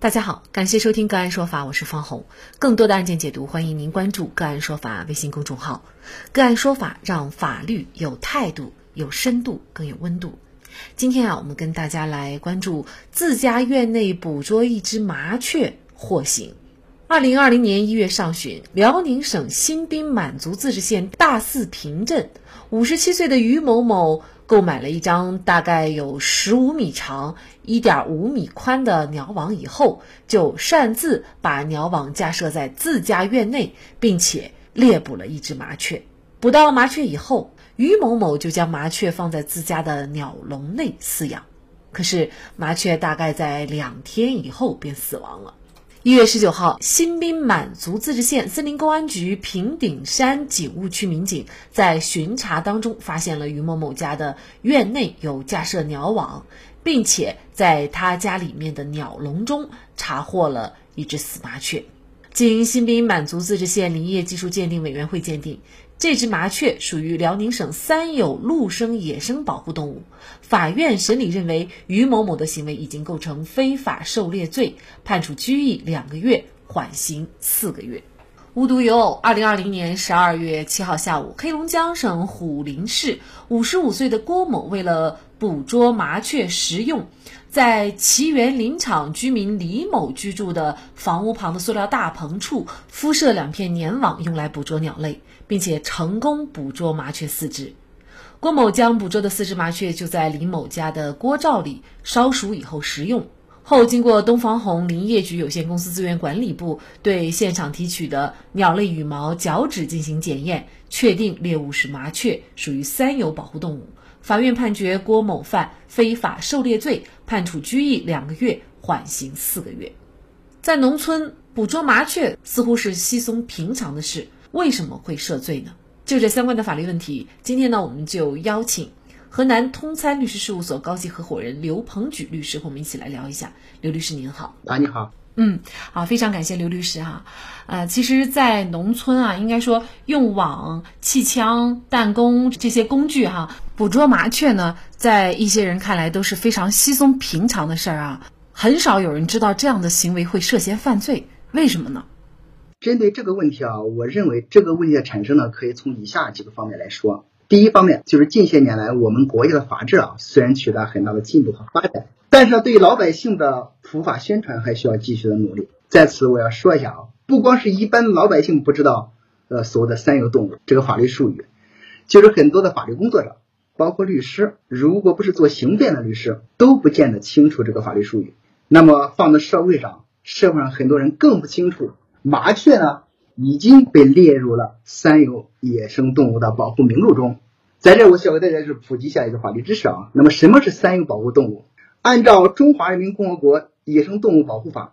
大家好，感谢收听个案说法，我是方红。更多的案件解读，欢迎您关注个案说法微信公众号。个案说法让法律有态度、有深度、更有温度。今天啊，我们跟大家来关注自家院内捕捉一只麻雀获刑。二零二零年一月上旬，辽宁省新宾满族自治县大寺坪镇五十七岁的于某某。购买了一张大概有十五米长、一点五米宽的鸟网以后，就擅自把鸟网架设在自家院内，并且猎捕了一只麻雀。捕到麻雀以后，于某某就将麻雀放在自家的鸟笼内饲养。可是麻雀大概在两天以后便死亡了。一月十九号，新宾满族自治县森林公安局平顶山警务区民警在巡查当中，发现了于某某家的院内有架设鸟网，并且在他家里面的鸟笼中查获了一只死麻雀。经新宾满族自治县林业技术鉴定委员会鉴定。这只麻雀属于辽宁省三有陆生野生保护动物。法院审理认为，于某某的行为已经构成非法狩猎罪，判处拘役两个月，缓刑四个月。无独有偶，二零二零年十二月七号下午，黑龙江省虎林市五十五岁的郭某为了捕捉麻雀食用，在奇园林场居民李某居住的房屋旁的塑料大棚处敷设两片粘网，用来捕捉鸟类。并且成功捕捉麻雀四只，郭某将捕捉的四只麻雀就在李某家的锅灶里烧熟以后食用后，经过东方红林业局有限公司资源管理部对现场提取的鸟类羽毛、脚趾进行检验，确定猎物是麻雀，属于三有保护动物。法院判决郭某犯非法狩猎罪，判处拘役两个月，缓刑四个月。在农村捕捉麻雀似乎是稀松平常的事。为什么会涉罪呢？就这相关的法律问题，今天呢，我们就邀请河南通参律师事务所高级合伙人刘鹏举律师和我们一起来聊一下。刘律师您好，啊，你好，嗯，好，非常感谢刘律师哈。呃，其实，在农村啊，应该说用网、气枪、弹弓这些工具哈，捕捉麻雀呢，在一些人看来都是非常稀松平常的事儿啊，很少有人知道这样的行为会涉嫌犯罪，为什么呢？针对这个问题啊，我认为这个问题的产生呢，可以从以下几个方面来说。第一方面就是近些年来我们国家的法治啊，虽然取得很大的进步和发展，但是对于老百姓的普法宣传还需要继续的努力。在此我要说一下啊，不光是一般老百姓不知道呃所谓的三有动物这个法律术语，就是很多的法律工作者，包括律师，如果不是做刑辩的律师，都不见得清楚这个法律术语。那么放在社会上，社会上很多人更不清楚。麻雀呢已经被列入了三有野生动物的保护名录中。在这，我需要给大家是普及一下一个法律知识啊。那么，什么是三有保护动物？按照《中华人民共和国野生动物保护法》，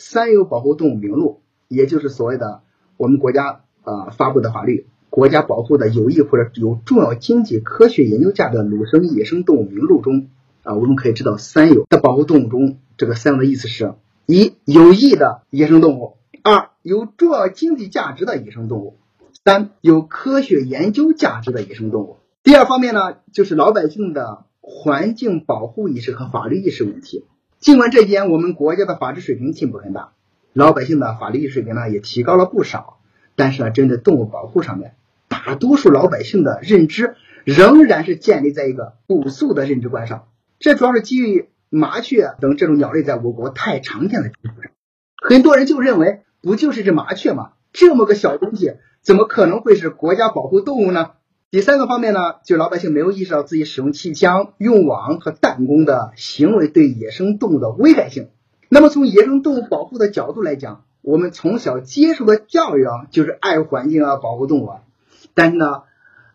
三有保护动物名录，也就是所谓的我们国家啊发布的法律，国家保护的有益或者有重要经济、科学研究价值的陆生野生动物名录中啊，我们可以知道三有的保护动物中，这个三有的意思是：一有益的野生动物。二有重要经济价值的野生动物，三有科学研究价值的野生动物。第二方面呢，就是老百姓的环境保护意识和法律意识问题。尽管这几年我们国家的法治水平进步很大，老百姓的法律意识水平呢也提高了不少，但是呢，针对动物保护上面，大多数老百姓的认知仍然是建立在一个朴素的认知观上。这主要是基于麻雀等这种鸟类在我国太常见的基础上，很多人就认为。不就是只麻雀吗？这么个小东西，怎么可能会是国家保护动物呢？第三个方面呢，就老百姓没有意识到自己使用气枪、用网和弹弓的行为对野生动物的危害性。那么从野生动物保护的角度来讲，我们从小接受的教育啊，就是爱护环境啊，保护动物啊。但是呢，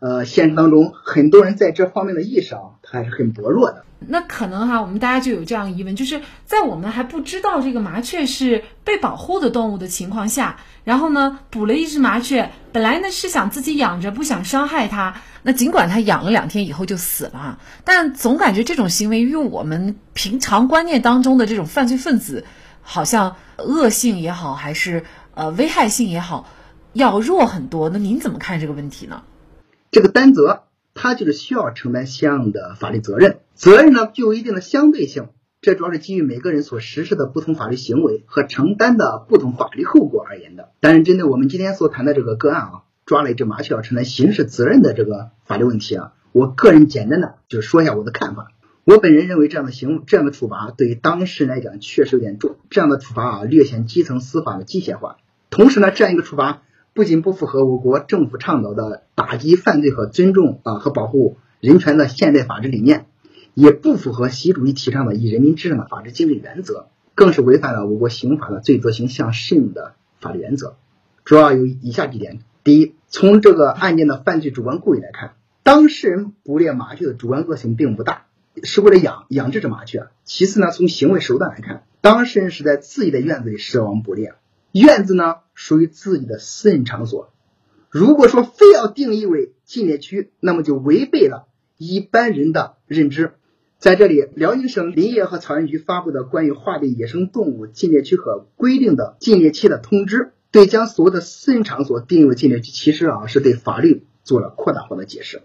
呃，现实当中很多人在这方面的意识啊，他还是很薄弱的。那可能哈，我们大家就有这样疑问，就是在我们还不知道这个麻雀是被保护的动物的情况下，然后呢，捕了一只麻雀，本来呢是想自己养着，不想伤害它。那尽管它养了两天以后就死了，但总感觉这种行为与我们平常观念当中的这种犯罪分子，好像恶性也好，还是呃危害性也好，要弱很多。那您怎么看这个问题呢？这个担责。他就是需要承担相应的法律责任，责任呢具有一定的相对性。这主要是基于每个人所实施的不同法律行为和承担的不同法律后果而言的。但是针对我们今天所谈的这个个案啊，抓了一只麻雀要承担刑事责任的这个法律问题啊，我个人简单的就说一下我的看法。我本人认为这样的行这样的处罚对于当事人来讲确实有点重，这样的处罚啊略显基层司法的机械化。同时呢，这样一个处罚不仅不符合我国政府倡导的打击犯罪和尊重啊和保护人权的现代法治理念。也不符合习主席提倡的以人民至上的法治精神原则，更是违反了我国刑法的罪责刑相适应的法律原则。主要有以下几点：第一，从这个案件的犯罪主观故意来看，当事人捕猎麻雀的主观恶性并不大，是为了养养这只麻雀。其次呢，从行为手段来看，当事人是在自己的院子里设网捕猎，院子呢属于自己的私人场所。如果说非要定义为禁猎区，那么就违背了一般人的认知。在这里，辽宁省林业和草原局发布的关于划定野生动物禁猎区和规定的禁猎期的通知，对将所有的私人场所定义为禁猎区，其实啊是对法律做了扩大化的解释。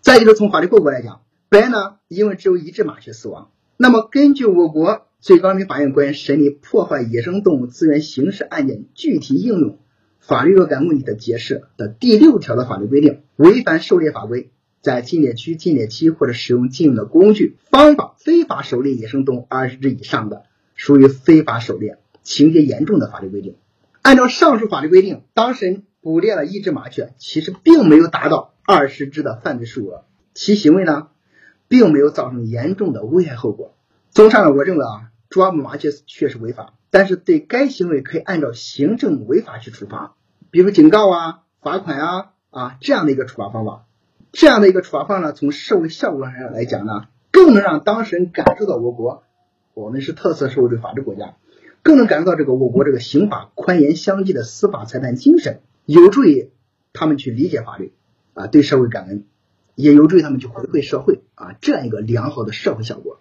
再就是从法律后果来讲，本案呢因为只有一只麻雀死亡，那么根据我国最高人民法院关于审理破坏野生动物资源刑事案件具体应用法律若干问题的解释的第六条的法律规定，违反狩猎法规。在禁猎区、禁猎期或者使用禁用的工具、方法非法狩猎野生动物二十只以上的，属于非法狩猎，情节严重的法律规定。按照上述法律规定，当事人捕猎了一只麻雀，其实并没有达到二十只的犯罪数额，其行为呢，并没有造成严重的危害后果。综上呢，我认为啊，抓麻雀确实违法，但是对该行为可以按照行政违法去处罚，比如警告啊、罚款啊啊这样的一个处罚方法。这样的一个处罚方法呢，从社会效果上来讲呢，更能让当事人感受到我国我们是特色社会主义法治国家，更能感受到这个我国这个刑法宽严相济的司法裁判精神，有助于他们去理解法律啊，对社会感恩，也有助于他们去回馈社会啊，这样一个良好的社会效果。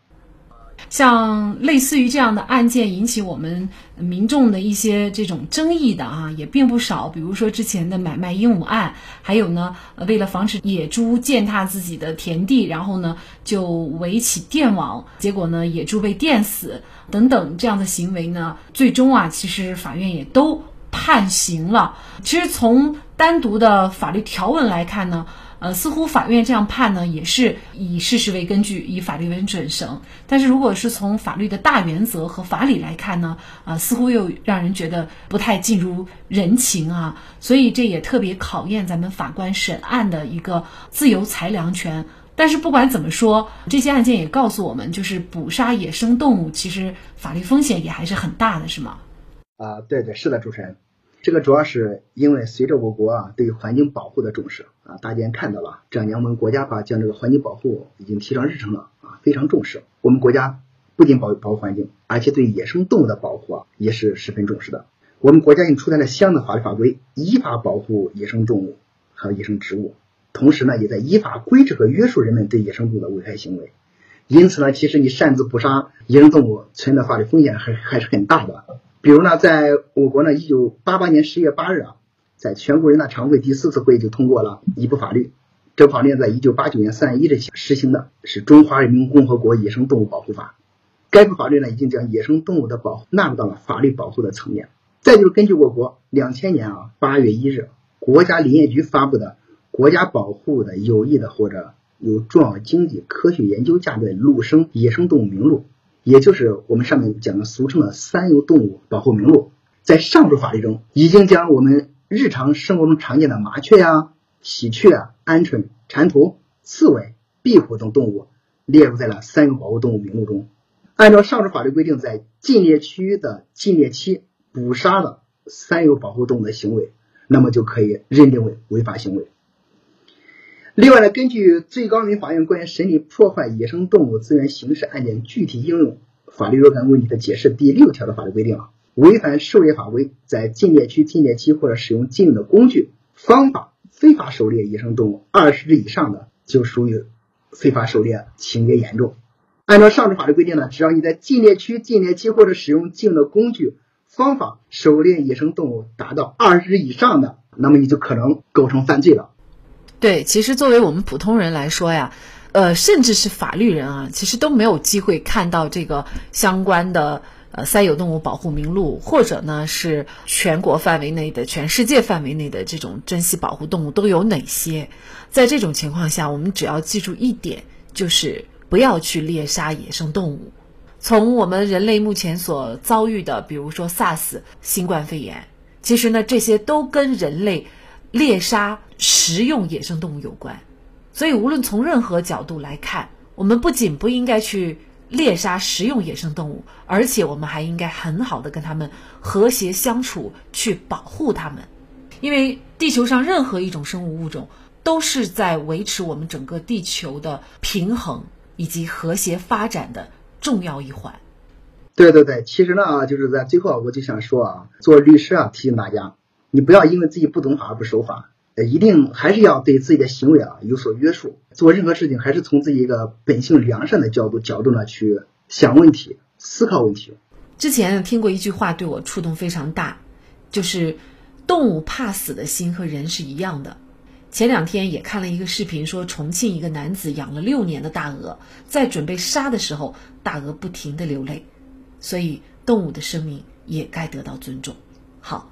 像类似于这样的案件引起我们民众的一些这种争议的啊，也并不少。比如说之前的买卖鹦鹉案，还有呢，为了防止野猪践踏自己的田地，然后呢就围起电网，结果呢野猪被电死等等这样的行为呢，最终啊，其实法院也都判刑了。其实从单独的法律条文来看呢。呃，似乎法院这样判呢，也是以事实为根据，以法律为准绳。但是，如果是从法律的大原则和法理来看呢，啊，似乎又让人觉得不太尽如人情啊。所以，这也特别考验咱们法官审案的一个自由裁量权。但是，不管怎么说，这些案件也告诉我们，就是捕杀野生动物，其实法律风险也还是很大的，是吗？啊，对对，是的，主持人。这个主要是因为随着我国啊对环境保护的重视啊，大家看到了这两年我们国家把将这个环境保护已经提上日程了啊，非常重视。我们国家不仅保保护环境，而且对野生动物的保护啊也是十分重视的。我们国家已经出台了相应的法律法规，依法保护野生动物和野生植物，同时呢也在依法规制和约束人们对野生动物的危害行为。因此呢，其实你擅自捕杀野生动物存在法律风险还还是很大的。比如呢，在我国呢，一九八八年十月八日啊，在全国人大常委会第四次会议就通过了一部法律，这部法律在一九八九年三月一日起实行的，是《中华人民共和国野生动物保护法》。该部法律呢，已经将野生动物的保护纳入到了法律保护的层面。再就是根据我国两千年啊八月一日国家林业局发布的《国家保护的有益的或者有重要经济科学研究价值的陆生野生动物名录》。也就是我们上面讲的俗称的三有动物保护名录，在上述法律中已经将我们日常生活中常见的麻雀呀、喜鹊、鹌鹑、蟾蜍、刺猬、壁虎等动物列入在了三有保护动物名录中。按照上述法律规定，在禁猎区的禁猎期捕杀的三有保护动物的行为，那么就可以认定为违法行为。另外呢，根据最高人民法院关于审理破坏野生动物资源刑事案件具体应用法律若干问题的解释第六条的法律规定啊，违反狩猎法规，在禁猎区、禁猎期或者使用禁用的工具、方法非法狩猎野生动物二十只以上的，就属于非法狩猎，情节严重。按照上述法律规定呢，只要你在禁猎区、禁猎期或者使用禁用的工具、方法狩猎野生动物达到二十只以上的，那么你就可能构成犯罪了。对，其实作为我们普通人来说呀，呃，甚至是法律人啊，其实都没有机会看到这个相关的呃三有动物保护名录，或者呢是全国范围内的、全世界范围内的这种珍稀保护动物都有哪些。在这种情况下，我们只要记住一点，就是不要去猎杀野生动物。从我们人类目前所遭遇的，比如说 SARS 新冠肺炎，其实呢这些都跟人类猎杀食用野生动物有关。所以，无论从任何角度来看，我们不仅不应该去猎杀食用野生动物，而且我们还应该很好的跟它们和谐相处，去保护它们。因为地球上任何一种生物物种都是在维持我们整个地球的平衡以及和谐发展的重要一环。对对对，其实呢，就是在最后，我就想说啊，做律师啊，提醒大家，你不要因为自己不懂法而不守法。呃，一定还是要对自己的行为啊有所约束。做任何事情，还是从自己一个本性良善的角度角度呢去想问题、思考问题。之前听过一句话，对我触动非常大，就是动物怕死的心和人是一样的。前两天也看了一个视频，说重庆一个男子养了六年的大鹅，在准备杀的时候，大鹅不停的流泪。所以，动物的生命也该得到尊重。好。